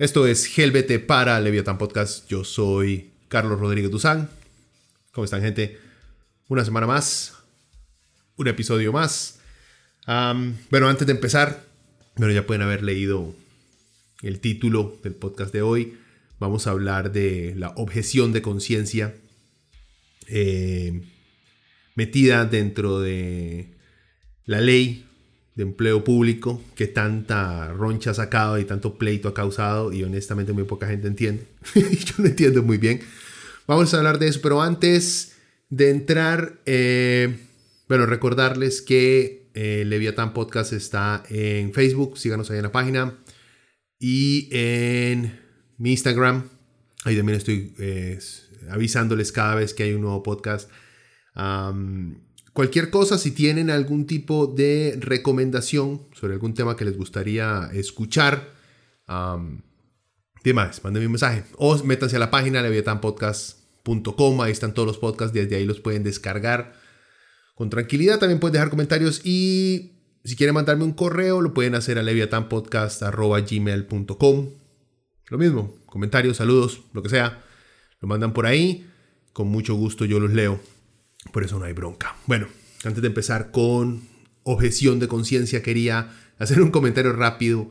Esto es Helvete para Leviathan Podcast. Yo soy Carlos Rodríguez Duzán. ¿Cómo están, gente? Una semana más, un episodio más. bueno, antes de empezar, bueno, ya pueden haber leído el título del podcast de hoy. Vamos a hablar de la objeción de conciencia eh, metida dentro de la ley de empleo público que tanta roncha ha sacado y tanto pleito ha causado y honestamente muy poca gente entiende. Yo no entiendo muy bien. Vamos a hablar de eso, pero antes de entrar, eh, bueno, recordarles que eh, Leviathan Podcast está en Facebook, síganos ahí en la página y en mi Instagram. Ahí también estoy eh, avisándoles cada vez que hay un nuevo podcast. Cualquier cosa, si tienen algún tipo de recomendación sobre algún tema que les gustaría escuchar, um, más, mándenme un mensaje. O métanse a la página leviatanpodcast.com, ahí están todos los podcasts, desde ahí los pueden descargar con tranquilidad. También pueden dejar comentarios y si quieren mandarme un correo, lo pueden hacer a leviatanpodcast.gmail.com. Lo mismo, comentarios, saludos, lo que sea, lo mandan por ahí. Con mucho gusto yo los leo. Por eso no hay bronca. Bueno, antes de empezar con objeción de conciencia, quería hacer un comentario rápido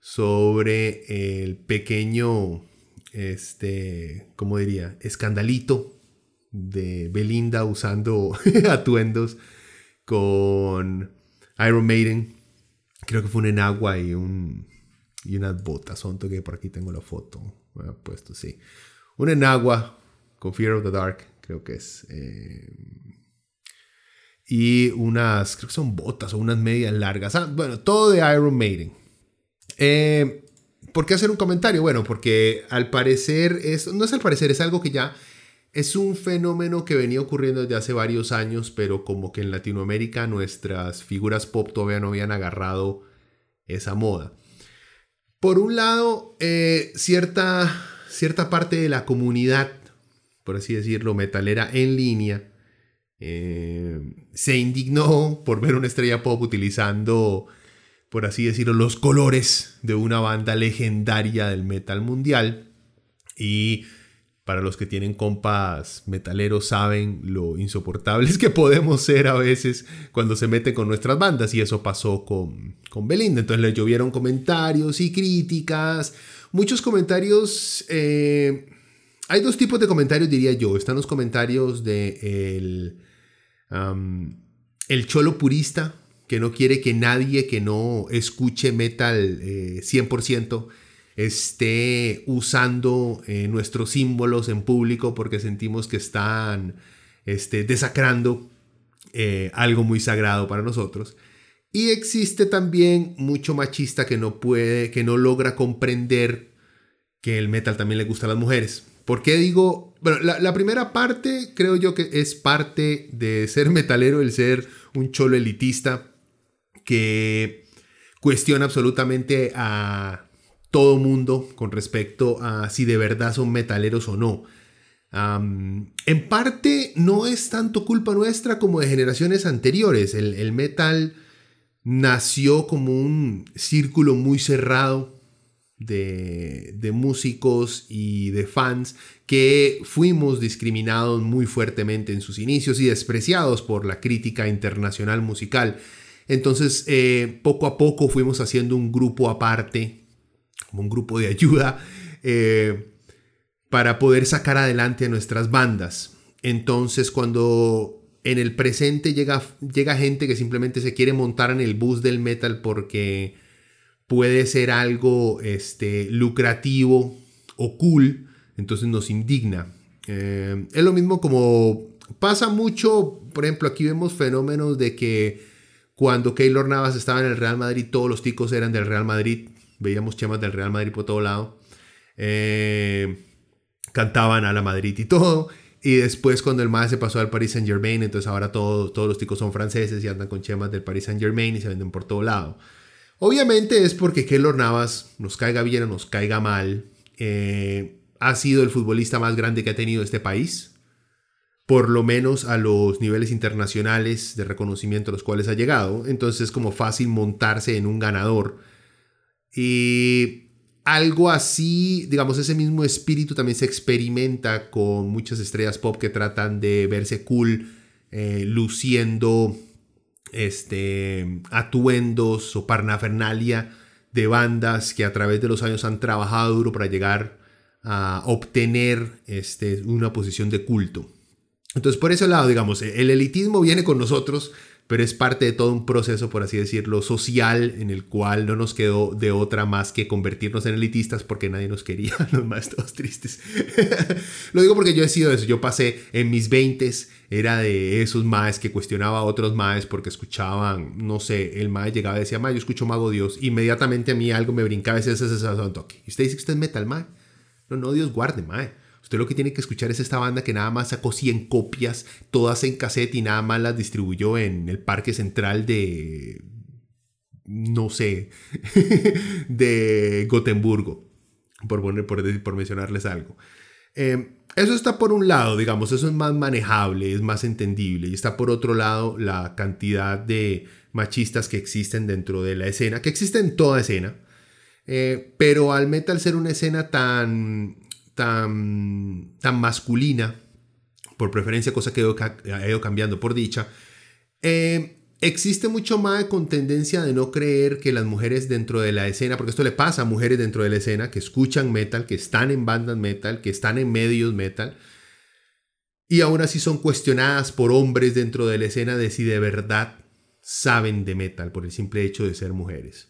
sobre el pequeño, este, ¿cómo diría? Escandalito de Belinda usando atuendos con Iron Maiden. Creo que fue un enagua y, un, y unas botas. Que por aquí tengo la foto. Puesto, sí. Un enagua con Fear of the Dark creo que es. Eh, y unas, creo que son botas o unas medias largas. Ah, bueno, todo de Iron Maiden. Eh, ¿Por qué hacer un comentario? Bueno, porque al parecer, no es al parecer, es algo que ya es un fenómeno que venía ocurriendo desde hace varios años, pero como que en Latinoamérica nuestras figuras pop todavía no habían agarrado esa moda. Por un lado, eh, cierta, cierta parte de la comunidad por así decirlo, metalera en línea, eh, se indignó por ver una estrella pop utilizando, por así decirlo, los colores de una banda legendaria del metal mundial. Y para los que tienen compas metaleros saben lo insoportables que podemos ser a veces cuando se meten con nuestras bandas. Y eso pasó con, con Belinda. Entonces le llovieron comentarios y críticas. Muchos comentarios eh, hay dos tipos de comentarios, diría yo. Están los comentarios de el, cholo purista, que no quiere que nadie que no escuche metal 100% eh, esté usando eh, nuestros símbolos en público porque sentimos que están este, desacrando eh, algo muy sagrado para nosotros. Y existe también mucho machista que no puede, que no logra comprender que el metal también le gusta a las mujeres. ¿Por qué digo? Bueno, la, primera parte creo yo que es parte de ser metalero, el ser un cholo elitista que cuestiona absolutamente a todo mundo con respecto a si de verdad son metaleros o no. en parte no es tanto culpa nuestra como de generaciones anteriores. el metal nació como un círculo muy cerrado de, músicos y de fans que fuimos discriminados muy fuertemente en sus inicios y despreciados por la crítica internacional musical. Entonces, eh, poco a poco fuimos haciendo un grupo aparte, como un grupo de ayuda, eh, para poder sacar adelante a nuestras bandas. Entonces, cuando en el presente llega, llega gente que simplemente se quiere montar en el bus del metal porque puede ser algo este, lucrativo o cool, entonces nos indigna. Eh, es lo mismo como pasa mucho, por ejemplo, aquí vemos fenómenos de que cuando Keylor Navas estaba en el Real Madrid, todos los ticos eran del Real Madrid, veíamos chemas del Real Madrid por todo lado, eh, cantaban a la Madrid y todo. Y después cuando el MAE se pasó al Paris Saint Germain, entonces ahora todos los ticos son franceses y andan con chemas del Paris Saint Germain y se venden por todo lado. Obviamente es porque Keylor Navas, nos caiga bien o nos caiga mal, eh, ha sido el futbolista más grande que ha tenido este país, por lo menos a los niveles internacionales de reconocimiento a los cuales ha llegado. Entonces es como fácil montarse en un ganador. Y algo así, digamos, ese mismo espíritu también se experimenta con muchas estrellas pop que tratan de verse cool, eh, luciendo este, atuendos o parnafernalia de bandas que a través de los años han trabajado duro para llegar a obtener este, una posición de culto. Entonces, por ese lado, digamos, el elitismo viene con nosotros, pero es parte de todo un proceso, por así decirlo, social, en el cual no nos quedó de otra más que convertirnos en elitistas porque nadie nos quería, los más todos tristes. Lo digo porque yo he sido eso, yo pasé en mis 20 era de esos maes que cuestionaba a otros maes porque escuchaban, no sé, el mae llegaba y decía, mae, yo escucho Mago Dios, inmediatamente a mí algo me brincaba ese ese toque. Y usted dice que usted es metal, mae. No, no, Dios guarde, mae. Usted lo que tiene que escuchar es esta banda que nada más sacó 100 copias, todas en cassette y nada más las distribuyó en el parque central de, no sé, de Gotemburgo, por, poner, por, mencionarles algo. Eh, eso está por un lado, digamos, eso es más manejable, es más entendible. Y está por otro lado la cantidad de machistas que existen dentro de la escena, que existen en toda escena. Eh, pero al metal ser una escena tan tan, tan masculina, por preferencia, cosa que ha ido cambiando por dicha, eh, existe mucho más con tendencia de no creer que las mujeres dentro de la escena, porque esto le pasa a mujeres dentro de la escena que escuchan metal, que están en bandas metal, que están en medios metal, y aún así son cuestionadas por hombres dentro de la escena de si de verdad saben de metal por el simple hecho de ser mujeres.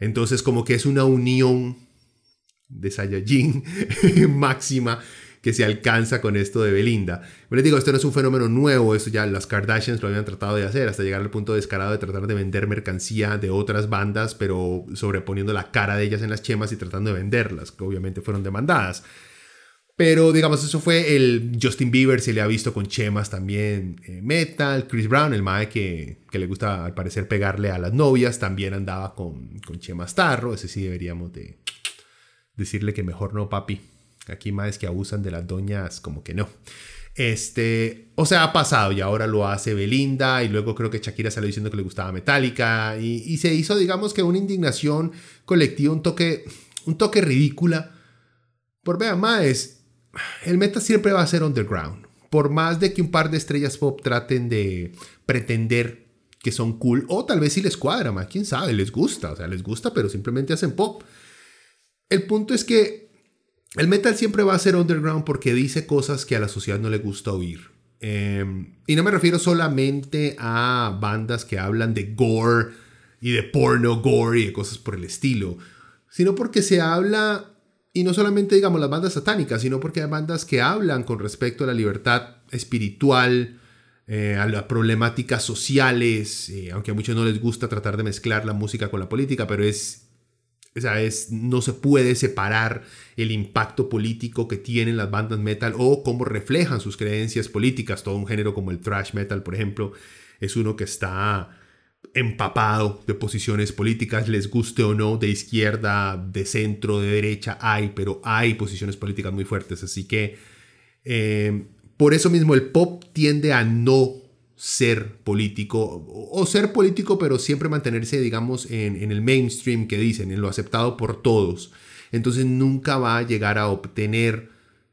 Entonces como que es una unión de Saiyajin máxima que se alcanza con esto de Belinda. les digo, esto no es un fenómeno nuevo, eso ya las Kardashians lo habían tratado de hacer, hasta llegar al punto descarado de tratar de vender mercancía de otras bandas, pero sobreponiendo la cara de ellas en las chemas y tratando de venderlas, que obviamente fueron demandadas. Pero digamos, eso fue el Justin Bieber, se le ha visto con chemas también eh, metal. Chris Brown, el mae que, que, le gusta al parecer pegarle a las novias, también andaba con, con chemas tarro. Ese sí deberíamos de, decirle que mejor no, papi. Aquí más que abusan de las doñas, como que no. Este, o sea, ha pasado y ahora lo hace Belinda y luego creo que Shakira salió diciendo que le gustaba Metallica y, se hizo, digamos que una indignación colectiva, un toque, un toque ridícula. Por vea, más, el meta siempre va a ser underground. Por más de que un par de estrellas pop traten de pretender que son cool, o tal vez si les cuadra, más, quién sabe, les gusta, o sea, les gusta, pero simplemente hacen pop. El punto es que el metal siempre va a ser underground porque dice cosas que a la sociedad no le gusta oír. Em, y no me refiero solamente a bandas que hablan de gore y de porno gore y de cosas por el estilo, sino porque se habla, y no solamente digamos las bandas satánicas, sino porque hay bandas que hablan con respecto a la libertad espiritual, eh, a las problemáticas sociales, eh, aunque a muchos no les gusta tratar de mezclar la música con la política, pero es o sea, es, no se puede separar el impacto político que tienen las bandas metal o cómo reflejan sus creencias políticas. Todo un género como el thrash metal, por ejemplo, es uno que está empapado de posiciones políticas, les guste o no, de izquierda, de centro, de derecha, hay, pero hay posiciones políticas muy fuertes. Así que eh, por eso mismo el pop tiende a no ser político o ser político pero siempre mantenerse digamos en, el mainstream que dicen, en lo aceptado por todos. Entonces nunca va a llegar a obtener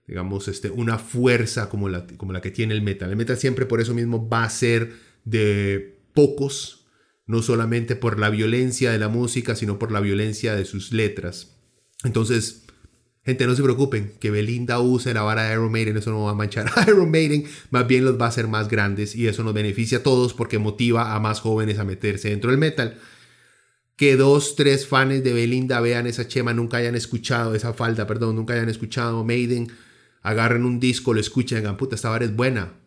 digamos este, una fuerza como la, como la que tiene el metal. El metal siempre por eso mismo va a ser de pocos, no solamente por la violencia de la música, sino por la violencia de sus letras. Entonces Gente, no se preocupen, que Belinda use la vara de Iron Maiden, eso no va a manchar a Iron Maiden, más bien los va a hacer más grandes y eso nos beneficia a todos porque motiva a más jóvenes a meterse dentro del metal. Que dos, tres fans de Belinda vean esa chema, nunca hayan escuchado esa falda, perdón, nunca hayan escuchado Maiden, agarren un disco, lo escuchen, digan, puta, esta vara es buena.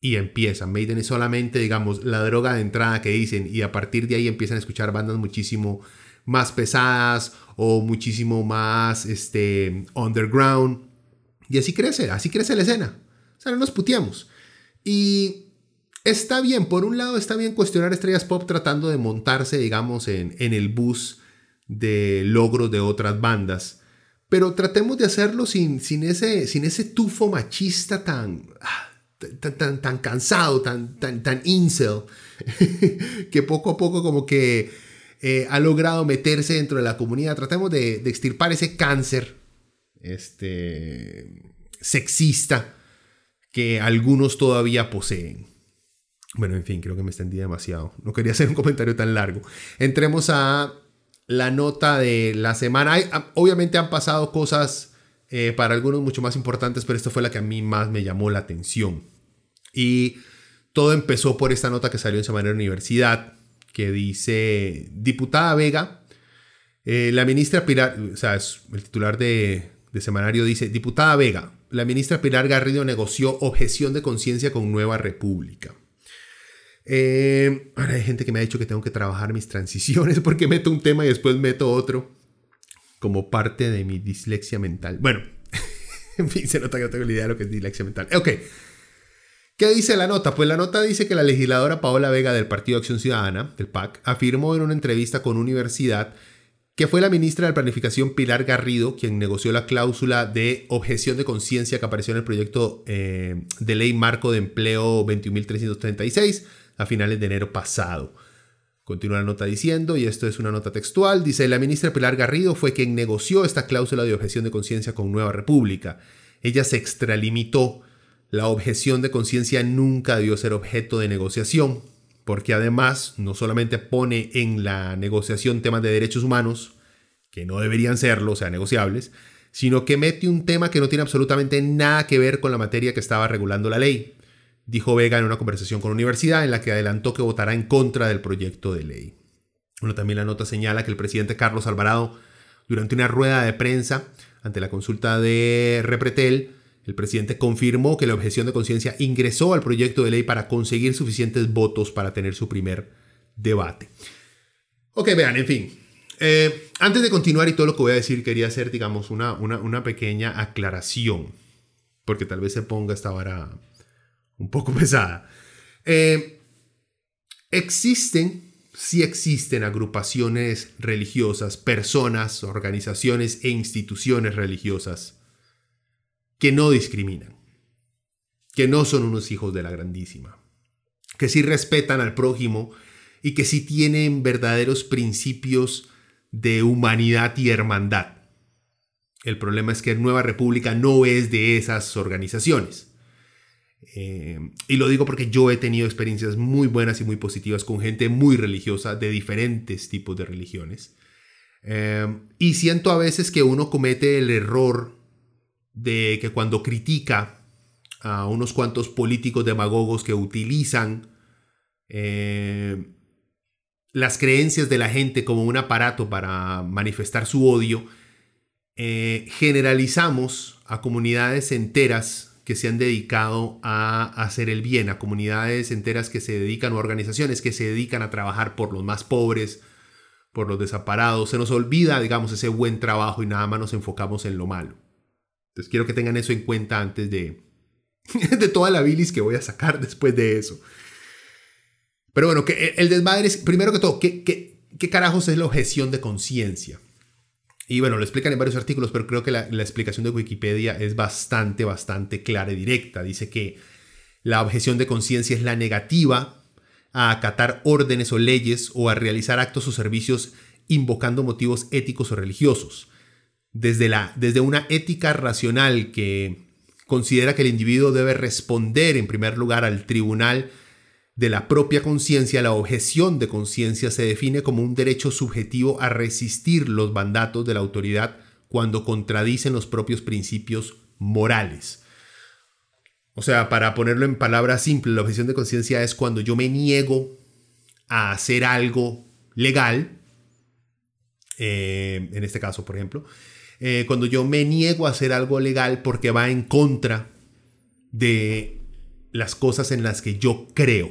Y empiezan. Maiden es solamente, digamos, la droga de entrada que dicen y a partir de ahí empiezan a escuchar bandas muchísimo más pesadas o muchísimo más este, underground. Y así crece, así crece la escena. O sea, no nos puteamos. Y está bien, por un lado está bien cuestionar estrellas pop tratando de montarse, digamos, en, en el bus de logros de otras bandas. Pero tratemos de hacerlo sin, sin, ese, sin ese tufo machista tan, ah, tan, tan, tan cansado, tan, tan, tan incel, que poco a poco como que eh, ha logrado meterse dentro de la comunidad. Tratemos de, extirpar ese cáncer este, sexista que algunos todavía poseen. Bueno, en fin, creo que me extendí demasiado. No quería hacer un comentario tan largo. Entremos a la nota de la semana. obviamente han pasado cosas eh, para algunos mucho más importantes, pero esta fue la que a mí más me llamó la atención. Y todo empezó por esta nota que salió en Semana de Universidad, que dice, diputada Vega, eh, la ministra Pilar, o sea, el titular de, semanario dice, diputada Vega, la ministra Pilar Garrido negoció objeción de conciencia con Nueva República. Eh, ahora hay gente que me ha dicho que tengo que trabajar mis transiciones porque meto un tema y después meto otro como parte de mi dislexia mental. Bueno, en fin, se nota que no tengo la idea de lo que es dislexia mental. Ok. ¿Qué dice la nota? Pues la nota dice que la legisladora Paola Vega del Partido Acción Ciudadana, del PAC, afirmó en una entrevista con Universidad que fue la ministra de Planificación Pilar Garrido quien negoció la cláusula de objeción de conciencia que apareció en el proyecto eh, de ley marco de empleo 21.336 a finales de enero pasado. Continúa la nota diciendo, y esto es una nota textual, dice, la ministra Pilar Garrido fue quien negoció esta cláusula de objeción de conciencia con Nueva República. Ella se extralimitó la objeción de conciencia nunca debió ser objeto de negociación, porque además no solamente pone en la negociación temas de derechos humanos, que no deberían serlo, o sea, negociables, sino que mete un tema que no tiene absolutamente nada que ver con la materia que estaba regulando la ley, dijo Vega en una conversación con la universidad en la que adelantó que votará en contra del proyecto de ley. También la nota señala que el presidente Carlos Alvarado, durante una rueda de prensa ante la consulta de Repretel, el presidente confirmó que la objeción de conciencia ingresó al proyecto de ley para conseguir suficientes votos para tener su primer debate. Ok, vean, en fin. Eh, antes de continuar y todo lo que voy a decir, quería hacer, digamos, una, una, pequeña aclaración, porque tal vez se ponga esta vara un poco pesada. Eh, existen, sí existen agrupaciones religiosas, personas, organizaciones e instituciones religiosas que no discriminan, que no son unos hijos de la grandísima, que sí respetan al prójimo y que sí tienen verdaderos principios de humanidad y hermandad. El problema es que Nueva República no es de esas organizaciones. Eh, y lo digo porque yo he tenido experiencias muy buenas y muy positivas con gente muy religiosa de diferentes tipos de religiones. Eh, y siento a veces que uno comete el error de que cuando critica a unos cuantos políticos demagogos que utilizan eh, las creencias de la gente como un aparato para manifestar su odio, eh, generalizamos a comunidades enteras que se han dedicado a hacer el bien, a comunidades enteras que se dedican o organizaciones que se dedican a trabajar por los más pobres, por los desamparados. Se nos olvida, digamos, ese buen trabajo y nada más nos enfocamos en lo malo. Entonces quiero que tengan eso en cuenta antes de, de toda la bilis que voy a sacar después de eso. Pero bueno, que el desmadre es, primero que todo, ¿qué, qué, carajos es la objeción de conciencia? Y bueno, lo explican en varios artículos, pero creo que la, la, explicación de Wikipedia es bastante, bastante clara y directa. Dice que la objeción de conciencia es la negativa a acatar órdenes o leyes o a realizar actos o servicios invocando motivos éticos o religiosos desde, la, desde una ética racional que considera que el individuo debe responder en primer lugar al tribunal de la propia conciencia, la objeción de conciencia se define como un derecho subjetivo a resistir los mandatos de la autoridad cuando contradicen los propios principios morales. O sea, para ponerlo en palabras simples, la objeción de conciencia es cuando yo me niego a hacer algo legal, eh, en este caso, por ejemplo, eh, cuando yo me niego a hacer algo legal porque va en contra de las cosas en las que yo creo.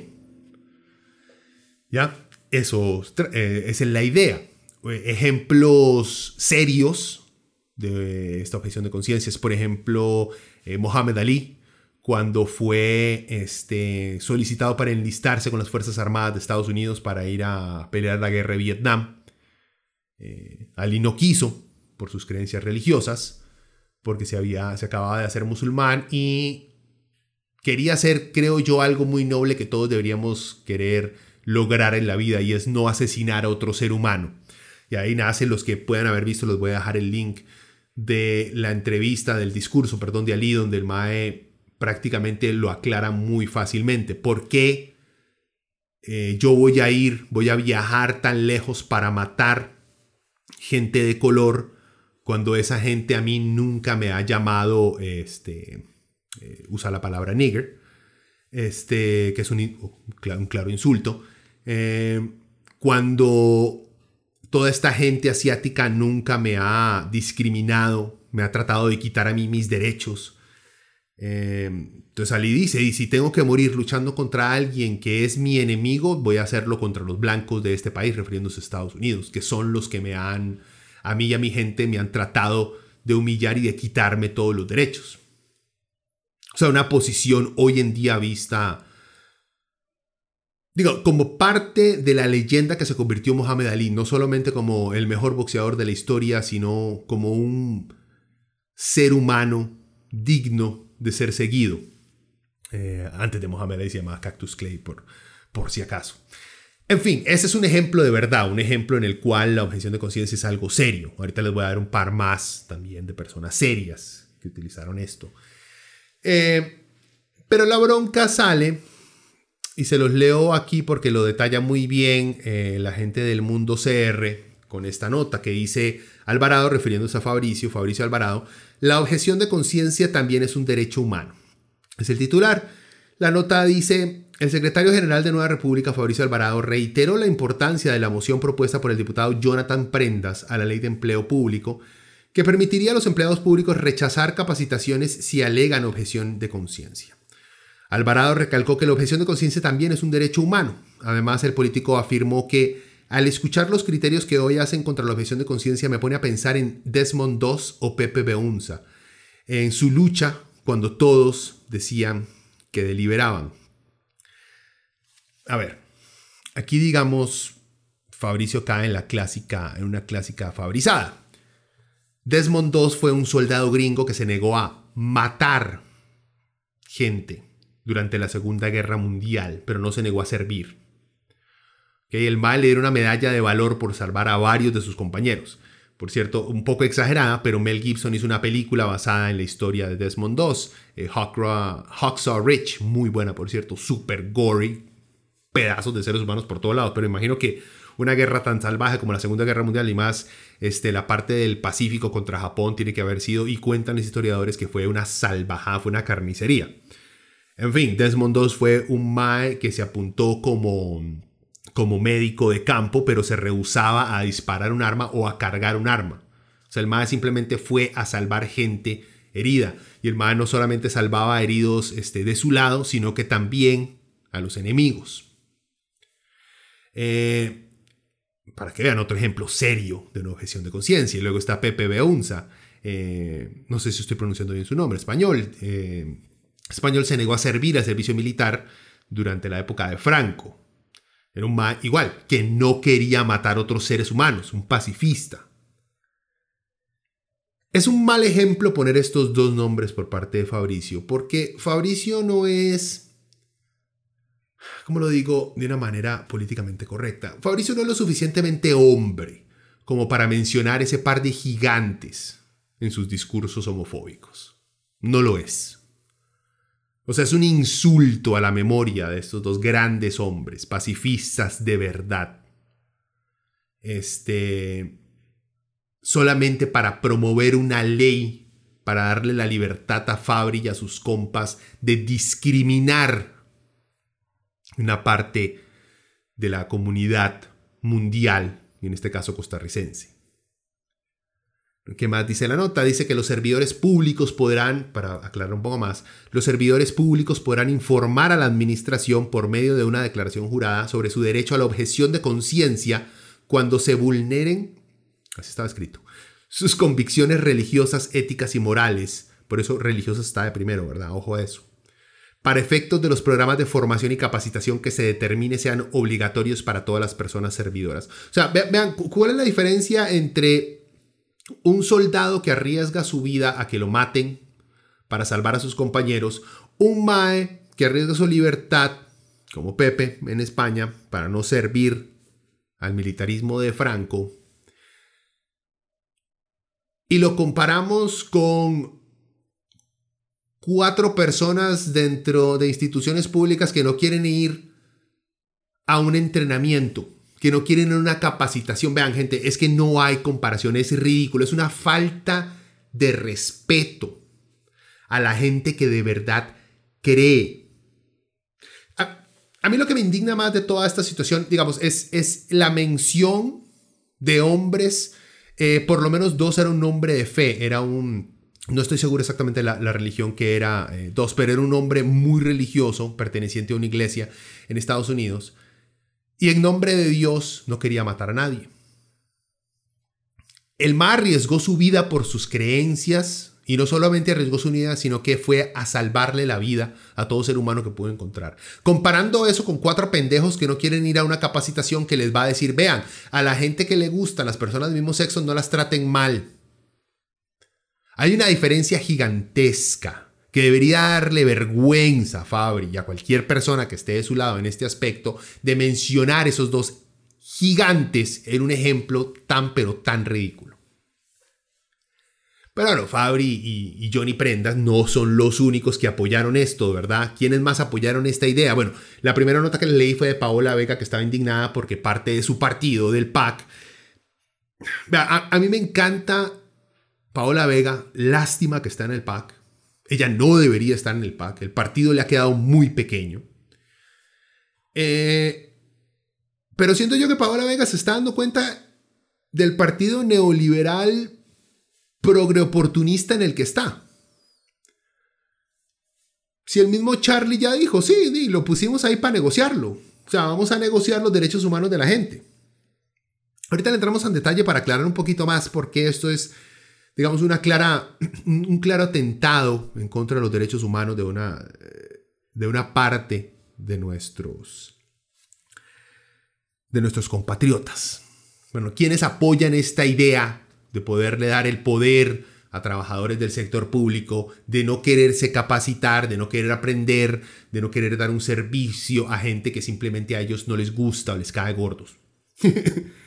¿Ya? Eso eh, es la idea. Ejemplos serios de esta objeción de conciencia es, por ejemplo, Mohammed Ali, cuando fue este, solicitado para enlistarse con las Fuerzas Armadas de Estados Unidos para ir a pelear la guerra de Vietnam. Eh, Ali no quiso por sus creencias religiosas, porque se, había, se acababa de hacer musulmán y quería hacer, creo yo, algo muy noble que todos deberíamos querer lograr en la vida y es no asesinar a otro ser humano. Y ahí nace, los que puedan haber visto, les voy a dejar el link de la entrevista, del discurso, perdón, de Ali, donde el Mae prácticamente lo aclara muy fácilmente. ¿Por qué eh, yo voy a ir, voy a viajar tan lejos para matar gente de color cuando esa gente a mí nunca me ha llamado, este, eh, usa la palabra nigger, este, que es un, claro insulto, eh, cuando toda esta gente asiática nunca me ha discriminado, me ha tratado de quitar a mí mis derechos, Em, entonces Ali dice, y si tengo que morir luchando contra alguien que es mi enemigo, voy a hacerlo contra los blancos de este país, refiriéndose a Estados Unidos, que son los que me han, a mí y a mi gente, me han tratado de humillar y de quitarme todos los derechos. O sea, una posición hoy en día vista, digo, como parte de la leyenda que se convirtió Mohamed Ali, no solamente como el mejor boxeador de la historia, sino como un ser humano digno de ser seguido. Eh, antes de Mohamed Ali se llamaba Cactus Clay, por, por si acaso. En fin, ese es un ejemplo de verdad, un ejemplo en el cual la objeción de conciencia es algo serio. Ahorita les voy a dar un par más también de personas serias que utilizaron esto. Eh, pero la bronca sale, y se los leo aquí porque lo detalla muy bien eh, la gente del mundo CR con esta nota que dice Alvarado, refiriéndose a Fabricio, Fabricio Alvarado, la objeción de conciencia también es un derecho humano. Es el titular. La nota dice, el secretario general de Nueva República, Fabricio Alvarado, reiteró la importancia de la moción propuesta por el diputado Jonathan Prendas a la ley de empleo público, que permitiría a los empleados públicos rechazar capacitaciones si alegan objeción de conciencia. Alvarado recalcó que la objeción de conciencia también es un derecho humano. Además, el político afirmó que al escuchar los criterios que hoy hacen contra la objeción de conciencia me pone a pensar en Desmond II o Pepe Beunza, en su lucha cuando todos decían que deliberaban. A ver, aquí digamos, Fabricio cae en la clásica, en una clásica fabrizada. Desmond II fue un soldado gringo que se negó a matar gente durante la Segunda Guerra Mundial, pero no se negó a servir el mal le dieron una medalla de valor por salvar a varios de sus compañeros. Por cierto, un poco exagerada, pero Mel Gibson hizo una película basada en la historia de Desmond II, eh, Hawksaw Rich, muy buena por cierto, super gory, pedazos de seres humanos por todos lados, pero imagino que una guerra tan salvaje como la Segunda Guerra Mundial y más este, la parte del Pacífico contra Japón tiene que haber sido, y cuentan los historiadores que fue una salvajada, fue una carnicería. En fin, Desmond II fue un Mae que se apuntó como como médico de campo, pero se rehusaba a disparar un arma o a cargar un arma. O sea, el MAE simplemente fue a salvar gente herida. Y el MAE no solamente salvaba heridos este, de su lado, sino que también a los enemigos. Eh, para que vean otro ejemplo serio de una objeción de conciencia. Y luego está Pepe Beunza. Eh, no sé si estoy pronunciando bien su nombre, español. Eh, español se negó a servir al servicio militar durante la época de Franco. Era un igual, que no quería matar otros seres humanos, un pacifista. Es un mal ejemplo poner estos dos nombres por parte de Fabricio, porque Fabricio no es, como lo digo, de una manera políticamente correcta. Fabricio no es lo suficientemente hombre como para mencionar ese par de gigantes en sus discursos homofóbicos. No lo es. O sea, es un insulto a la memoria de estos dos grandes hombres, pacifistas de verdad. Este. solamente para promover una ley, para darle la libertad a Fabri y a sus compas de discriminar una parte de la comunidad mundial, y en este caso costarricense. ¿Qué más dice la nota? Dice que los servidores públicos podrán, para aclarar un poco más, los servidores públicos podrán informar a la administración por medio de una declaración jurada sobre su derecho a la objeción de conciencia cuando se vulneren, así estaba escrito, sus convicciones religiosas, éticas y morales. Por eso religiosas está de primero, ¿verdad? Ojo a eso. Para efectos de los programas de formación y capacitación que se determine sean obligatorios para todas las personas servidoras. O sea, vean, ¿cuál es la diferencia entre un soldado que arriesga su vida a que lo maten para salvar a sus compañeros, un Mae que arriesga su libertad, como Pepe en España, para no servir al militarismo de Franco, y lo comparamos con cuatro personas dentro de instituciones públicas que no quieren ir a un entrenamiento que no quieren una capacitación. Vean, gente, es que no hay comparación, es ridículo, es una falta de respeto a la gente que de verdad cree. A, mí lo que me indigna más de toda esta situación, digamos, es, es la mención de hombres, eh, por lo menos dos era un hombre de fe, era un, no estoy seguro exactamente la, religión que era eh, dos, pero era un hombre muy religioso, perteneciente a una iglesia en Estados Unidos, y en nombre de Dios no quería matar a nadie. El mar arriesgó su vida por sus creencias y no solamente arriesgó su vida, sino que fue a salvarle la vida a todo ser humano que pudo encontrar. Comparando eso con cuatro pendejos que no quieren ir a una capacitación que les va a decir, vean, a la gente que le gusta, las personas del mismo sexo, no las traten mal. Hay una diferencia gigantesca que debería darle vergüenza a Fabri y a cualquier persona que esté de su lado en este aspecto de mencionar esos dos gigantes en un ejemplo tan pero tan ridículo. Pero bueno, Fabri y, Johnny Prendas no son los únicos que apoyaron esto, ¿verdad? ¿Quiénes más apoyaron esta idea? Bueno, la primera nota que leí fue de Paola Vega, que estaba indignada porque parte de su partido, del PAC. a mí me encanta Paola Vega, lástima que está en el PAC, ella no debería estar en el PAC. El partido le ha quedado muy pequeño. Eh, pero siento yo que Paola Vega se está dando cuenta del partido neoliberal progreoportunista en el que está. Si el mismo Charlie ya dijo, sí, lo pusimos ahí para negociarlo. O sea, vamos a negociar los derechos humanos de la gente. Ahorita le entramos en detalle para aclarar un poquito más por qué esto es digamos, una clara, un claro atentado en contra de los derechos humanos de una, de una parte de nuestros, de nuestros compatriotas. Bueno, ¿quiénes apoyan esta idea de poderle dar el poder a trabajadores del sector público, de no quererse capacitar, de no querer aprender, de no querer dar un servicio a gente que simplemente a ellos no les gusta o les cae gordos?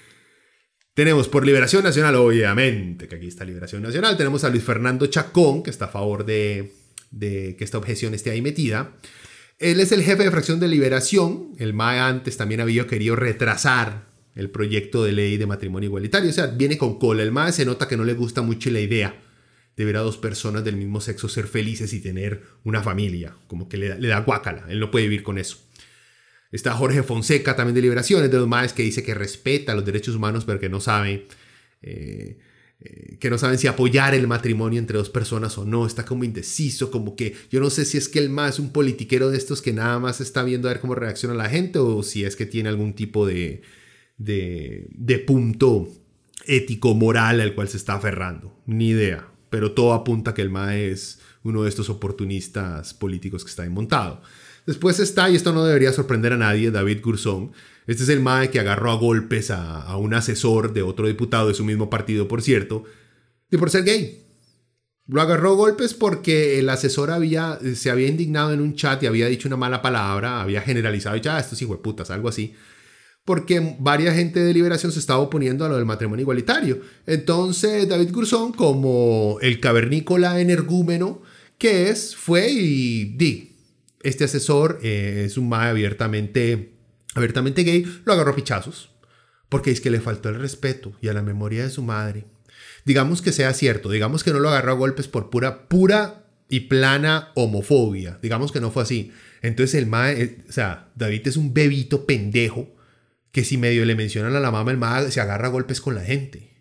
Tenemos por Liberación Nacional, obviamente, que aquí está Liberación Nacional. Tenemos a Luis Fernando Chacón, que está a favor de, que esta objeción esté ahí metida. Él es el jefe de fracción de Liberación. El MAE antes también había querido retrasar el proyecto de ley de matrimonio igualitario. O sea, viene con cola. El MAE se nota que no le gusta mucho la idea de ver a dos personas del mismo sexo ser felices y tener una familia. Como que le, le da guácala. Él no puede vivir con eso. Está Jorge Fonseca, también de Liberaciones, de los más que dice que respeta los derechos humanos, pero que no sabe, eh, eh, que no saben si apoyar el matrimonio entre dos personas o no. Está como indeciso, como que yo no sé si es que el más es un politiquero de estos que nada más está viendo a ver cómo reacciona la gente o si es que tiene algún tipo de, de, punto ético, moral al cual se está aferrando. Ni idea. Pero todo apunta que el MAE es uno de estos oportunistas políticos que está ahí montado. Después está, y esto no debería sorprender a nadie, David Gurzón. Este es el MAE que agarró a golpes a, un asesor de otro diputado de su mismo partido, por cierto, de por ser gay. Lo agarró golpes porque el asesor había, se había indignado en un chat y había dicho una mala palabra, había generalizado y ya, ah, estos putas, algo así. Porque varias gente de liberación se estaba oponiendo a lo del matrimonio igualitario. Entonces, David Gurzón, como el cavernícola energúmeno que es, fue y di, este asesor eh, es un mae abiertamente, abiertamente gay, lo agarró a pichazos. Porque es que le faltó el respeto y a la memoria de su madre. Digamos que sea cierto, digamos que no lo agarró a golpes por pura, pura y plana homofobia. Digamos que no fue así. Entonces el mae, eh, o sea, David es un bebito pendejo que si medio le mencionan a la mamá, el mae se agarra a golpes con la gente.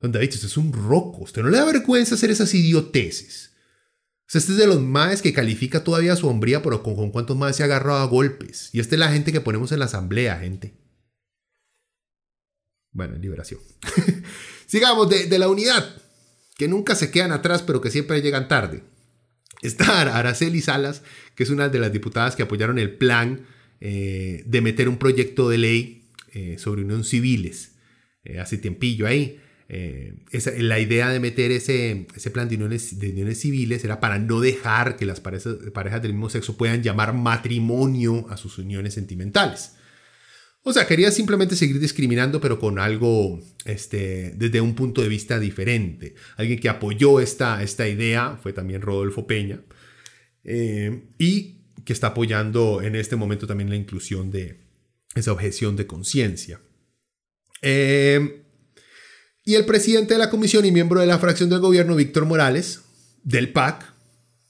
Don David, usted es un roco. Usted no le da vergüenza hacer esas idioteces. Este es de los maes que califica todavía su hombría, pero con, cuántos maes se ha agarrado a golpes. Y esta es la gente que ponemos en la asamblea, gente. Bueno, en liberación. Sigamos, de, la unidad, que nunca se quedan atrás, pero que siempre llegan tarde. Está Araceli Salas, que es una de las diputadas que apoyaron el plan eh, de meter un proyecto de ley eh, sobre uniones civiles. Eh, hace tiempillo ahí. Esa, la idea de meter ese, ese plan de uniones, uniones civiles era para no dejar que las parejas, parejas del mismo sexo puedan llamar matrimonio a sus uniones sentimentales. O sea, quería simplemente seguir discriminando, pero con algo este, desde un punto de vista diferente. Alguien que apoyó esta, esta idea fue también Rodolfo Peña. y que está apoyando en este momento también la inclusión de esa objeción de conciencia. Eh, y el presidente de la comisión y miembro de la fracción del gobierno, Víctor Morales, del PAC,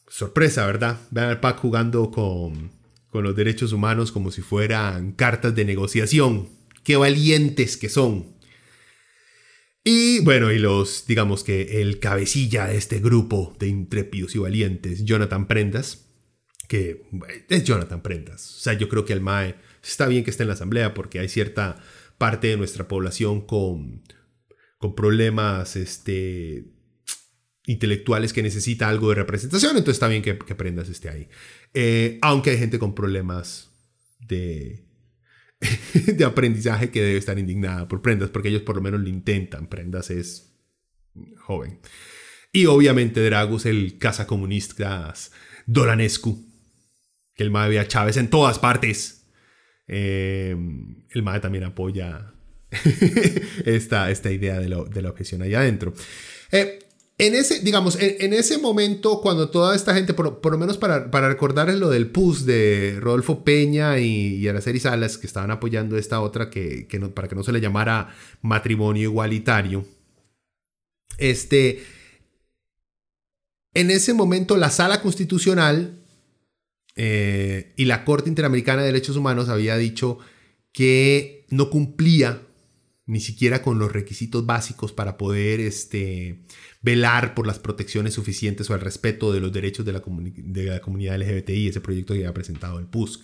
sorpresa, ¿verdad? Vean al PAC jugando con, con los derechos humanos como si fueran cartas de negociación. Qué valientes que son. Y bueno, y los, digamos que el cabecilla de este grupo de intrépidos y valientes, Jonathan Prendas, que es Jonathan Prendas. O sea, yo creo que el MAE está bien que esté en la asamblea porque hay cierta parte de nuestra población con, con problemas este, intelectuales que necesita algo de representación, entonces está bien que, que Prendas esté ahí. Eh, aunque hay gente con problemas de, de aprendizaje que debe estar indignada por Prendas, porque ellos por lo menos lo intentan. Prendas es joven. Y obviamente Dragus, el cazacomunistas Dolanescu, que el MAE ve a Chávez en todas partes. Eh, el MAE también apoya esta, esta idea de, la objeción allá adentro. Eh, en ese, digamos, en, ese momento, cuando toda esta gente, por, lo menos para, para recordar lo del PUS de Rodolfo Peña y, y Araceli Salas, que estaban apoyando esta otra que, para que no se le llamara matrimonio igualitario, este, en ese momento la sala constitucional eh, y la Corte Interamericana de Derechos Humanos había dicho que no cumplía ni siquiera con los requisitos básicos para poder este, velar por las protecciones suficientes o el respeto de los derechos de la, de la comunidad LGBTI, ese proyecto que había presentado el PUSC.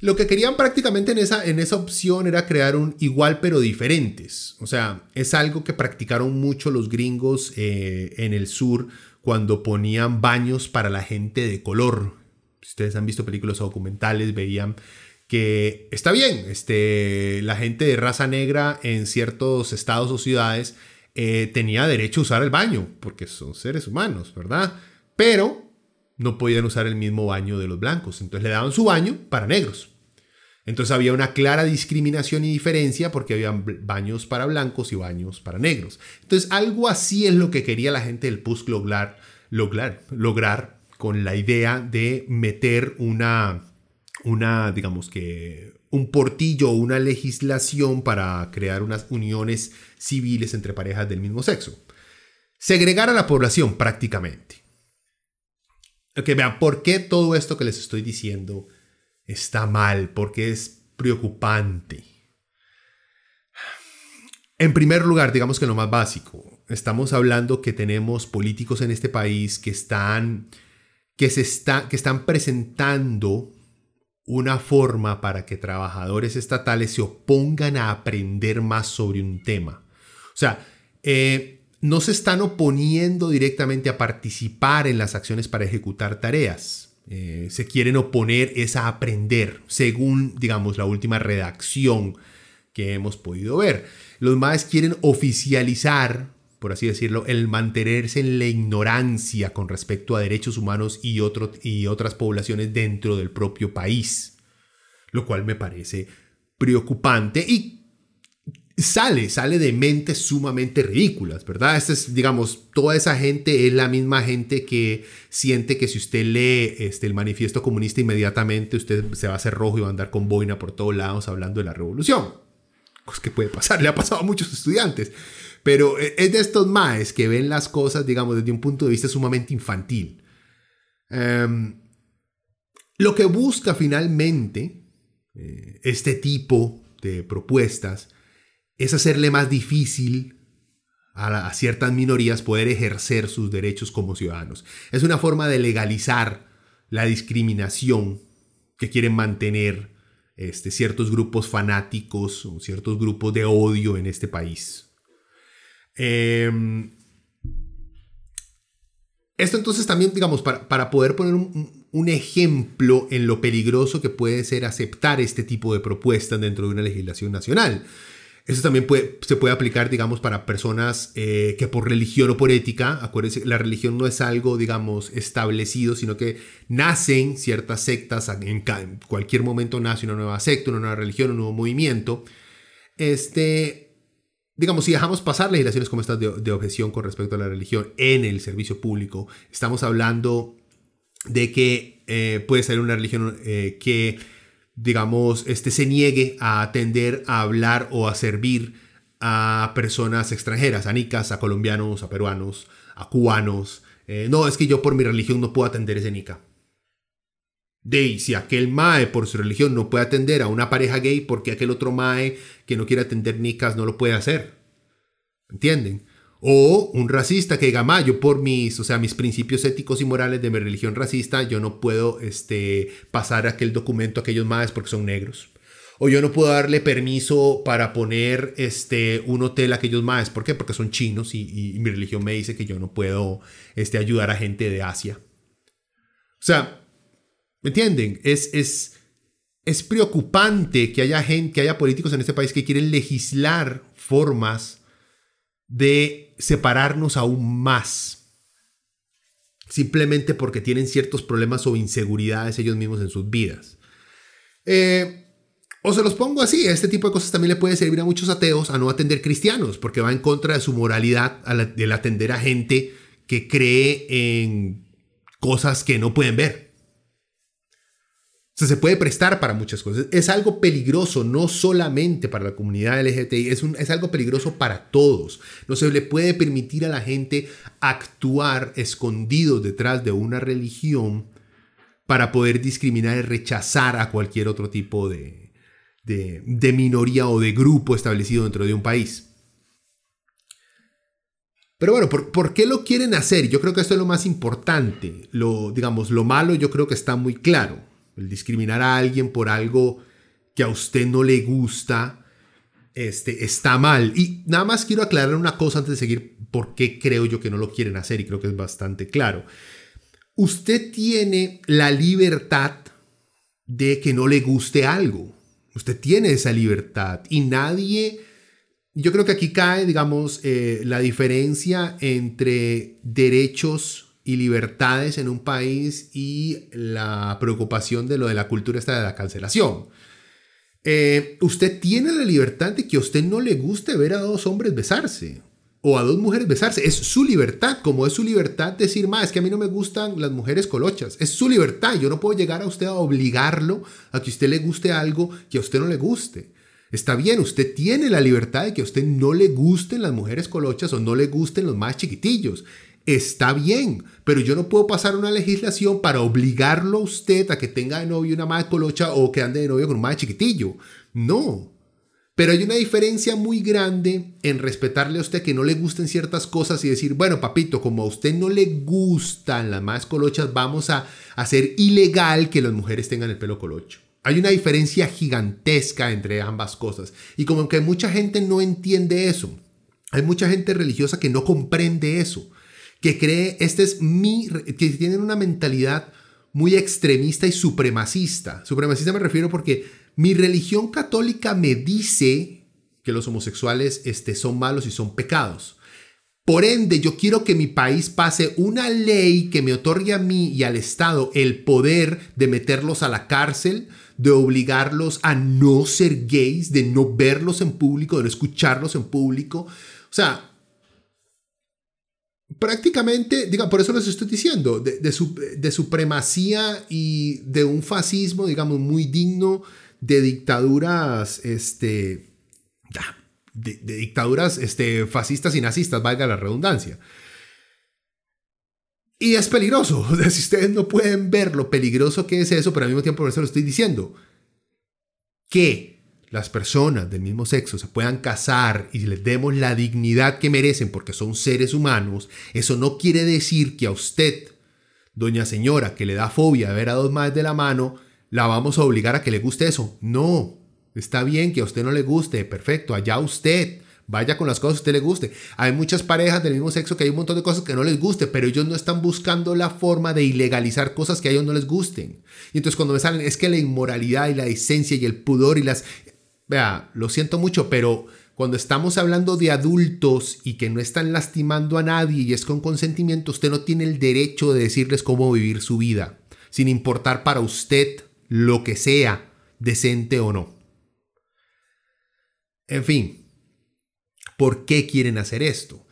Lo que querían prácticamente en esa, en esa opción era crear un igual pero diferentes. O sea, es algo que practicaron mucho los gringos eh, en el sur cuando ponían baños para la gente de color si ustedes han visto películas o documentales, veían que está bien, este, la gente de raza negra en ciertos estados o ciudades eh, tenía derecho a usar el baño, porque son seres humanos, ¿verdad? Pero no podían usar el mismo baño de los blancos, entonces le daban su baño para negros. Entonces había una clara discriminación y diferencia porque había baños para blancos y baños para negros. Entonces algo así es lo que quería la gente del PUSC lograr, lograr, lograr con la idea de meter una, una digamos que, un portillo o una legislación para crear unas uniones civiles entre parejas del mismo sexo. Segregar a la población prácticamente. Ok, vean, ¿por qué todo esto que les estoy diciendo está mal? Porque es preocupante. En primer lugar, digamos que lo más básico, estamos hablando que tenemos políticos en este país que están que, se está, que están presentando una forma para que trabajadores estatales se opongan a aprender más sobre un tema. O sea, eh, no se están oponiendo directamente a participar en las acciones para ejecutar tareas. Eh, se quieren oponer es a aprender, según, digamos, la última redacción que hemos podido ver. Los más quieren oficializar por así decirlo, el mantenerse en la ignorancia con respecto a derechos humanos y, y otras poblaciones dentro del propio país, lo cual me parece preocupante y sale, sale de mentes sumamente ridículas, ¿verdad? Este es, digamos, toda esa gente es la misma gente que siente que si usted lee este, el manifiesto comunista inmediatamente usted se va a hacer rojo y va a andar con boina por todos lados hablando de la revolución. Pues que puede pasar, le ha pasado a muchos estudiantes. Pero e, es de estos maes que ven las cosas, digamos, desde un punto de vista sumamente infantil. Em, lo que busca finalmente eh, este tipo de propuestas es hacerle más difícil a, ciertas minorías poder ejercer sus derechos como ciudadanos. Es una forma de legalizar la discriminación que quieren mantener este, ciertos grupos fanáticos o ciertos grupos de odio en este país. Em, esto entonces también, digamos, para, poder poner un, ejemplo en lo peligroso que puede ser aceptar este tipo de propuestas dentro de una legislación nacional. Eso también se puede aplicar, digamos, para personas eh, que por religión o por ética, acuérdense, la religión no es algo, digamos, establecido, sino que nacen ciertas sectas, en, cualquier momento nace una nueva secta, una nueva religión, un nuevo movimiento. Este, digamos, si dejamos pasar legislaciones como estas de, objeción con respecto a la religión en el servicio público, estamos hablando de que eh, puede ser una religión eh, que digamos, este, se niegue a atender, a hablar o a servir a personas extranjeras, a nicas, a colombianos, a peruanos, a cubanos. Eh, no, es que yo por mi religión no puedo atender ese nica. De si aquel mae por su religión no puede atender a una pareja gay, porque aquel otro mae que no quiere atender nicas no lo puede hacer. ¿Entienden? O un racista que diga, ma, yo por mis, o sea, mis principios éticos y morales de mi religión racista, yo no puedo este, pasar aquel documento a aquellos madres porque son negros. O yo no puedo darle permiso para poner este, un hotel a aquellos madres. ¿Por qué? Porque son chinos y, mi religión me dice que yo no puedo este, ayudar a gente de Asia. O sea, ¿me entienden? Es, es, es preocupante que haya gente, que haya políticos en este país que quieren legislar formas de separarnos aún más. Simplemente porque tienen ciertos problemas o inseguridades ellos mismos en sus vidas. Eh, o se los pongo así, este tipo de cosas también le puede servir a muchos ateos a no atender cristianos, porque va en contra de su moralidad el atender a gente que cree en cosas que no pueden ver se puede prestar para muchas cosas. Es algo peligroso, no solamente para la comunidad LGTBI, es, un, es algo peligroso para todos. No se le puede permitir a la gente actuar escondidos detrás de una religión para poder discriminar y rechazar a cualquier otro tipo de, de, minoría o de grupo establecido dentro de un país. Pero bueno, ¿por, ¿por, qué lo quieren hacer? Yo creo que esto es lo más importante. Lo, digamos, lo malo yo creo que está muy claro. El discriminar a alguien por algo que a usted no le gusta este, está mal. Y nada más quiero aclarar una cosa antes de seguir por qué creo yo que no lo quieren hacer y creo que es bastante claro. Usted tiene la libertad de que no le guste algo. Usted tiene esa libertad y nadie... Yo creo que aquí cae, digamos, eh, la diferencia entre derechos y libertades en un país y la preocupación de lo de la cultura esta de la cancelación. Eh, usted tiene la libertad de que a usted no le guste ver a dos hombres besarse o a dos mujeres besarse. Es su libertad, como es su libertad decir, más es que a mí no me gustan las mujeres colochas. Es su libertad. Yo no puedo llegar a usted a obligarlo a que usted le guste algo que a usted no le guste. Está bien, usted tiene la libertad de que a usted no le gusten las mujeres colochas o no le gusten los más chiquitillos está bien, pero yo no puedo pasar una legislación para obligarlo a usted a que tenga de novio una madre colocha o que ande de novio con un madre chiquitillo. No. Pero hay una diferencia muy grande en respetarle a usted que no le gusten ciertas cosas y decir, bueno, papito, como a usted no le gustan las madres colochas, vamos a hacer ilegal que las mujeres tengan el pelo colocho. Hay una diferencia gigantesca entre ambas cosas. Y como que mucha gente no entiende eso. Hay mucha gente religiosa que no comprende eso que cree, este es mi, que tienen una mentalidad muy extremista y supremacista. Supremacista me refiero porque mi religión católica me dice que los homosexuales este, son malos y son pecados. Por ende, yo quiero que mi país pase una ley que me otorgue a mí y al Estado el poder de meterlos a la cárcel, de obligarlos a no ser gays, de no verlos en público, de no escucharlos en público. O sea, prácticamente, diga, por eso les estoy diciendo, de, supremacía y de un fascismo, digamos, muy digno de dictaduras, este, de, dictaduras este, fascistas y nazistas, valga la redundancia. Y es peligroso. si ustedes no pueden ver lo peligroso que es eso, pero al mismo tiempo por eso lo estoy diciendo. Que las personas del mismo sexo se puedan casar y les demos la dignidad que merecen porque son seres humanos, eso no quiere decir que a usted, doña señora, que le da fobia ver a dos más de la mano, la vamos a obligar a que le guste eso. No, está bien que a usted no le guste, perfecto, allá usted. Vaya con las cosas que a usted le guste. Hay muchas parejas del mismo sexo que hay un montón de cosas que no les guste, pero ellos no están buscando la forma de ilegalizar cosas que a ellos no les gusten. Y entonces cuando me salen, es que la inmoralidad y la decencia y el pudor y las... Vea, lo siento mucho, pero cuando estamos hablando de adultos y que no están lastimando a nadie y es con consentimiento, usted no tiene el derecho de decirles cómo vivir su vida, sin importar para usted lo que sea, decente o no. En fin, ¿por qué quieren hacer esto?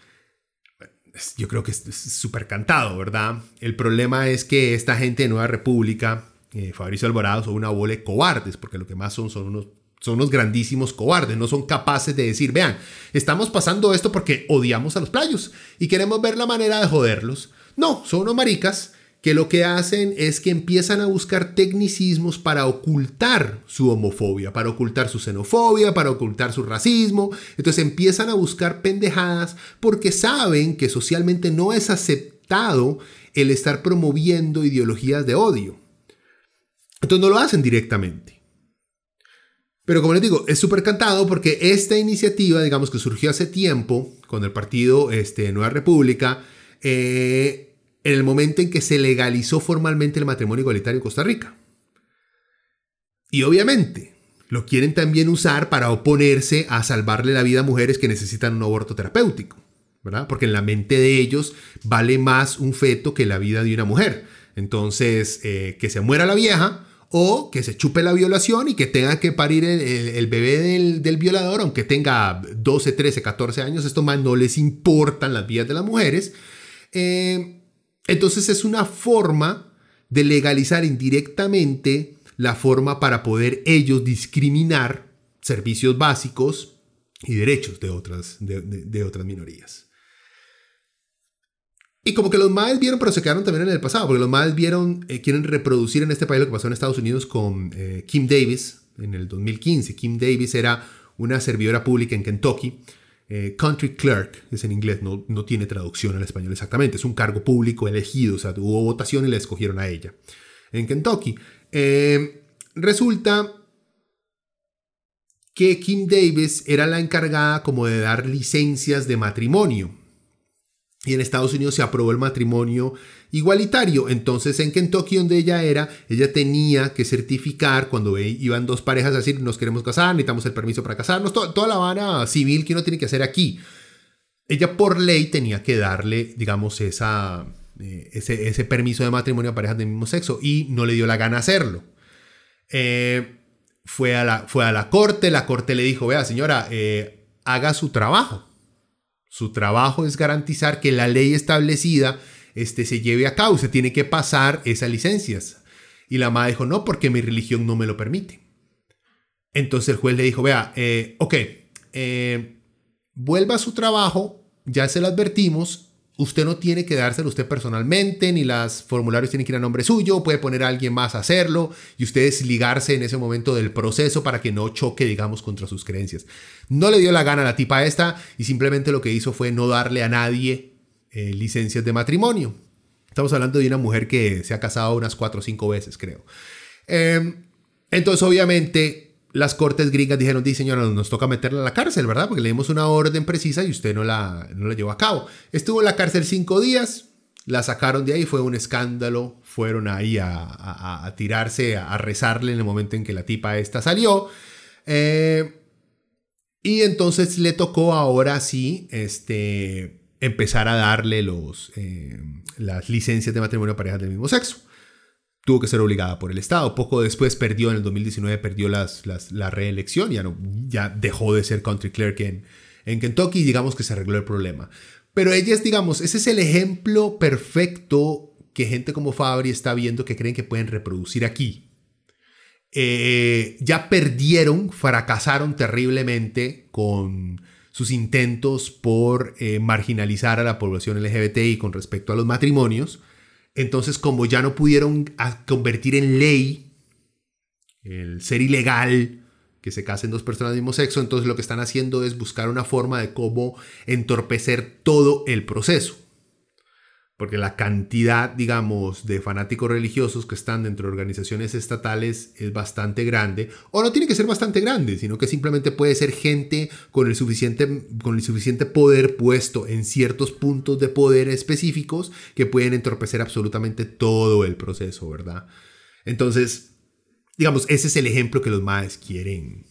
Yo creo que es súper cantado, ¿verdad? El problema es que esta gente de Nueva República, eh, Fabricio Alvarado, son una bola de cobardes, porque lo que más son son unos son unos grandísimos cobardes, no son capaces de decir, vean, estamos pasando esto porque odiamos a los playos y queremos ver la manera de joderlos. No, son unos maricas que lo que hacen es que empiezan a buscar tecnicismos para ocultar su homofobia, para ocultar su xenofobia, para ocultar su racismo. Entonces empiezan a buscar pendejadas porque saben que socialmente no es aceptado el estar promoviendo ideologías de odio. Entonces no lo hacen directamente. Pero como les digo, es súper cantado porque esta iniciativa, digamos que surgió hace tiempo con el partido este, Nueva República, eh, en el momento en que se legalizó formalmente el matrimonio igualitario en Costa Rica. Y obviamente lo quieren también usar para oponerse a salvarle la vida a mujeres que necesitan un aborto terapéutico, ¿verdad? Porque en la mente de ellos vale más un feto que la vida de una mujer. Entonces, eh, que se muera la vieja o que se chupe la violación y que tenga que parir el, bebé del, violador, aunque tenga 12, 13, 14 años, esto más no les importan las vidas de las mujeres. Eh, entonces es una forma de legalizar indirectamente la forma para poder ellos discriminar servicios básicos y derechos de otras, de otras minorías. Y como que los más vieron, pero se quedaron también en el pasado, porque los más vieron, eh, quieren reproducir en este país lo que pasó en Estados Unidos con eh, Kim Davis en el 2015. Kim Davis era una servidora pública en Kentucky. Eh, country clerk es en inglés, no, no tiene traducción al español exactamente. Es un cargo público elegido, o sea, hubo votación y la escogieron a ella. En Kentucky. resulta que Kim Davis era la encargada como de dar licencias de matrimonio y en Estados Unidos se aprobó el matrimonio igualitario. Entonces en Kentucky, donde ella era, ella tenía que certificar cuando iban dos parejas a decir nos queremos casar, necesitamos el permiso para casarnos, toda la vara civil que uno tiene que hacer aquí. Ella por ley tenía que darle, digamos, esa, eh, ese, permiso de matrimonio a parejas del mismo sexo y no le dio la gana hacerlo. Eh, fue, a la, fue a la corte, la corte le dijo, vea señora, eh, haga su trabajo su trabajo es garantizar que la ley establecida este, se lleve a cabo. Se tiene que pasar esas licencias. Y la madre dijo, no, porque mi religión no me lo permite. Entonces el juez le dijo, vea, eh, ok, eh, vuelva a su trabajo, ya se lo advertimos, usted no tiene que dárselo usted personalmente, ni los formularios tienen que ir a nombre suyo, puede poner a alguien más a hacerlo y usted desligarse en ese momento del proceso para que no choque, digamos, contra sus creencias. No le dio la gana a la tipa esta y simplemente lo que hizo fue no darle a nadie eh, licencias de matrimonio. Estamos hablando de una mujer que se ha casado unas cuatro o cinco veces, creo. Em, entonces, obviamente, las cortes gringas dijeron, di señora, nos toca meterla a la cárcel, ¿verdad? Porque le dimos una orden precisa y usted no la, no la llevó a cabo. Estuvo en la cárcel cinco días, la sacaron de ahí, fue un escándalo, fueron ahí a, tirarse, a, rezarle en el momento en que la tipa esta salió. Eh, y entonces le tocó ahora sí este, empezar a darle los, eh, las licencias de matrimonio a parejas del mismo sexo tuvo que ser obligada por el Estado. Poco después perdió, en el 2019 perdió las, la reelección, ya, no, ya dejó de ser country clerk en, en Kentucky y digamos que se arregló el problema. Pero ellas, digamos, ese es el ejemplo perfecto que gente como Fabri está viendo que creen que pueden reproducir aquí. eh, ya perdieron, fracasaron terriblemente con sus intentos por eh, marginalizar a la población LGBTI con respecto a los matrimonios. Entonces, como ya no pudieron convertir en ley el ser ilegal que se casen dos personas del mismo sexo, entonces lo que están haciendo es buscar una forma de cómo entorpecer todo el proceso porque la cantidad, digamos, de fanáticos religiosos que están dentro de organizaciones estatales es bastante grande, o no tiene que ser bastante grande, sino que simplemente puede ser gente con el suficiente, con el suficiente poder puesto en ciertos puntos de poder específicos que pueden entorpecer absolutamente todo el proceso, ¿verdad? Entonces, digamos, ese es el ejemplo que los maes quieren,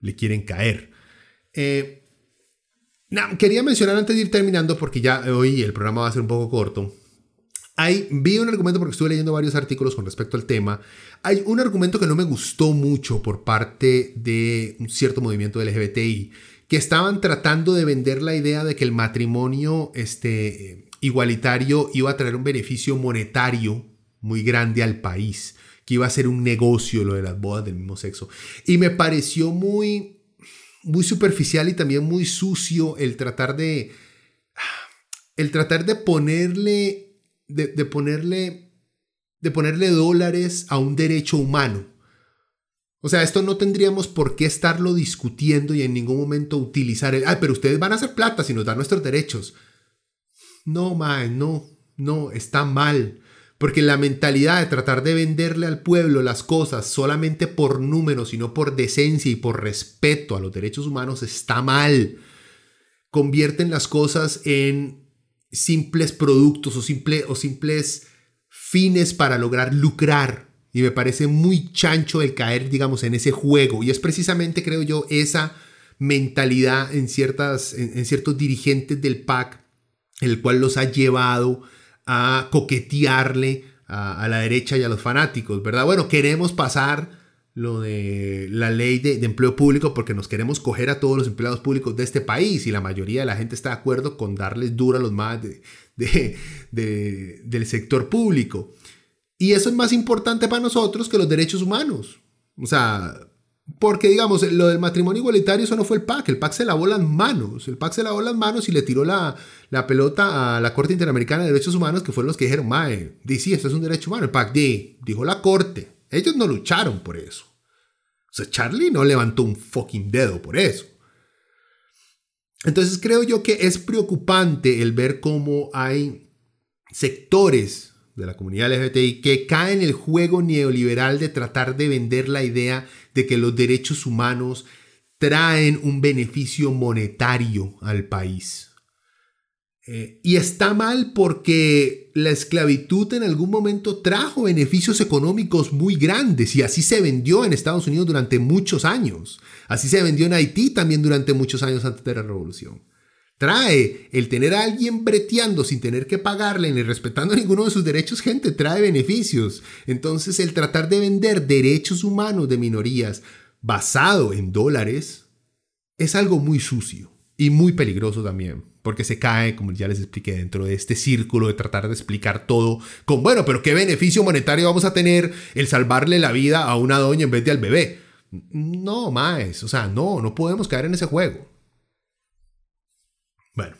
le quieren caer. Eh, quería mencionar antes de ir terminando, porque ya hoy el programa va a ser un poco corto. Hay, vi un argumento porque estuve leyendo varios artículos con respecto al tema. Hay un argumento que no me gustó mucho por parte de un cierto movimiento LGBTI, que estaban tratando de vender la idea de que el matrimonio este, igualitario iba a traer un beneficio monetario muy grande al país, que iba a ser un negocio lo de las bodas del mismo sexo. Y me pareció muy, muy superficial y también muy sucio el tratar de el tratar de ponerle de, ponerle de ponerle dólares a un derecho humano. O sea, esto no tendríamos por qué estarlo discutiendo y en ningún momento utilizar el, ah, pero ustedes van a hacer plata si nos dan nuestros derechos. No, man, no, no, está mal. Porque la mentalidad de tratar de venderle al pueblo las cosas solamente por números y no por decencia y por respeto a los derechos humanos está mal. Convierten las cosas en simples productos o, o simples fines para lograr lucrar. Y me parece muy chancho el caer, digamos, en ese juego. Y es precisamente, creo yo, esa mentalidad en, ciertas, en, ciertos dirigentes del PAC, el cual los ha llevado coquetearle a, la derecha y a los fanáticos, ¿verdad? Bueno, queremos pasar lo de la ley de, empleo público porque nos queremos coger a todos los empleados públicos de este país y la mayoría de la gente está de acuerdo con darles duro a los más de, del sector público. Y eso es más importante para nosotros que los derechos humanos. O sea, porque, digamos, lo del matrimonio igualitario, eso no fue el PAC. El PAC se lavó las manos. El PAC se lavó las manos y le tiró la, pelota a la Corte Interamericana de Derechos Humanos, que fueron los que dijeron, mae, di sí, esto es un derecho humano. El PAC di, dijo la Corte. Ellos no lucharon por eso. O sea, Charlie no levantó un fucking dedo por eso. Entonces creo yo que es preocupante el ver cómo hay sectores de la comunidad LGBTI que cae en el juego neoliberal de tratar de vender la idea de que los derechos humanos traen un beneficio monetario al país. Eh, y está mal porque la esclavitud en algún momento trajo beneficios económicos muy grandes y así se vendió en Estados Unidos durante muchos años. Así se vendió en Haití también durante muchos años antes de la revolución. Trae el tener a alguien breteando sin tener que pagarle ni respetando ninguno de sus derechos, gente, trae beneficios. Entonces el tratar de vender derechos humanos de minorías basado en dólares es algo muy sucio y muy peligroso también, porque se cae, como ya les expliqué, dentro de este círculo de tratar de explicar todo con, bueno, pero ¿qué beneficio monetario vamos a tener el salvarle la vida a una doña en vez de al bebé? No, más, o sea, no, no podemos caer en ese juego. Bueno,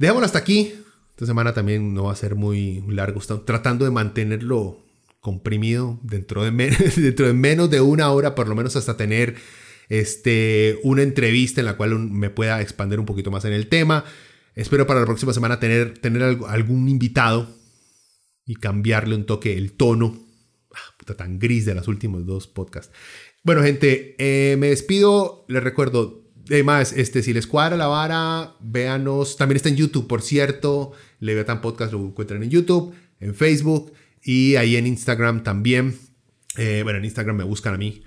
dejémoslo hasta aquí. Esta semana también no va a ser muy largo. Estamos tratando de mantenerlo comprimido dentro de, menos de una hora, por lo menos hasta tener este, una entrevista en la cual me pueda expandir un poquito más en el tema. Espero para la próxima semana tener, algún invitado y cambiarle un toque el tono. Ah, tan gris de los últimos dos podcasts. Bueno, gente, eh, me despido. Les recuerdo, Además, este, si les cuadra la vara, véanos. También está en YouTube, por cierto. Leviathan Podcast lo encuentran en YouTube, en Facebook y ahí en Instagram también. Eh, bueno, en Instagram me buscan a mí.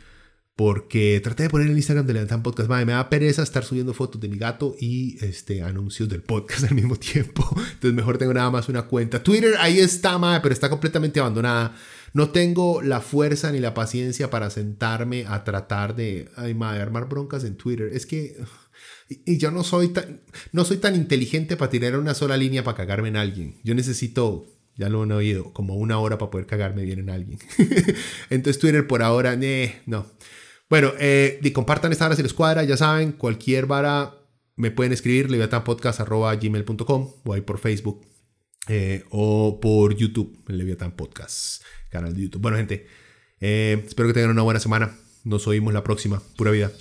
Porque traté de poner el Instagram de Leviathan Podcast. Madre, me da pereza estar subiendo fotos de mi gato y este, anuncios del podcast al mismo tiempo. Entonces, mejor tengo nada más una cuenta. Twitter, ahí está, madre, pero está completamente abandonada. No tengo la fuerza ni la paciencia para sentarme a tratar de, madre, armar broncas en Twitter. Es que... Y yo no soy tan, no soy tan inteligente para tirar una sola línea para cagarme en alguien. Yo necesito Ya lo han oído, como una hora para poder cagarme bien en alguien. Entonces Twitter por ahora, no. Bueno, eh, y compartan esta hora si les cuadra, ya saben, cualquier vara me pueden escribir leviatanpodcast.gmail.com o ahí por Facebook eh, o por YouTube, el Leviathan Podcast, canal de YouTube. Bueno, gente, eh, espero que tengan una buena semana. Nos oímos la próxima. Pura vida.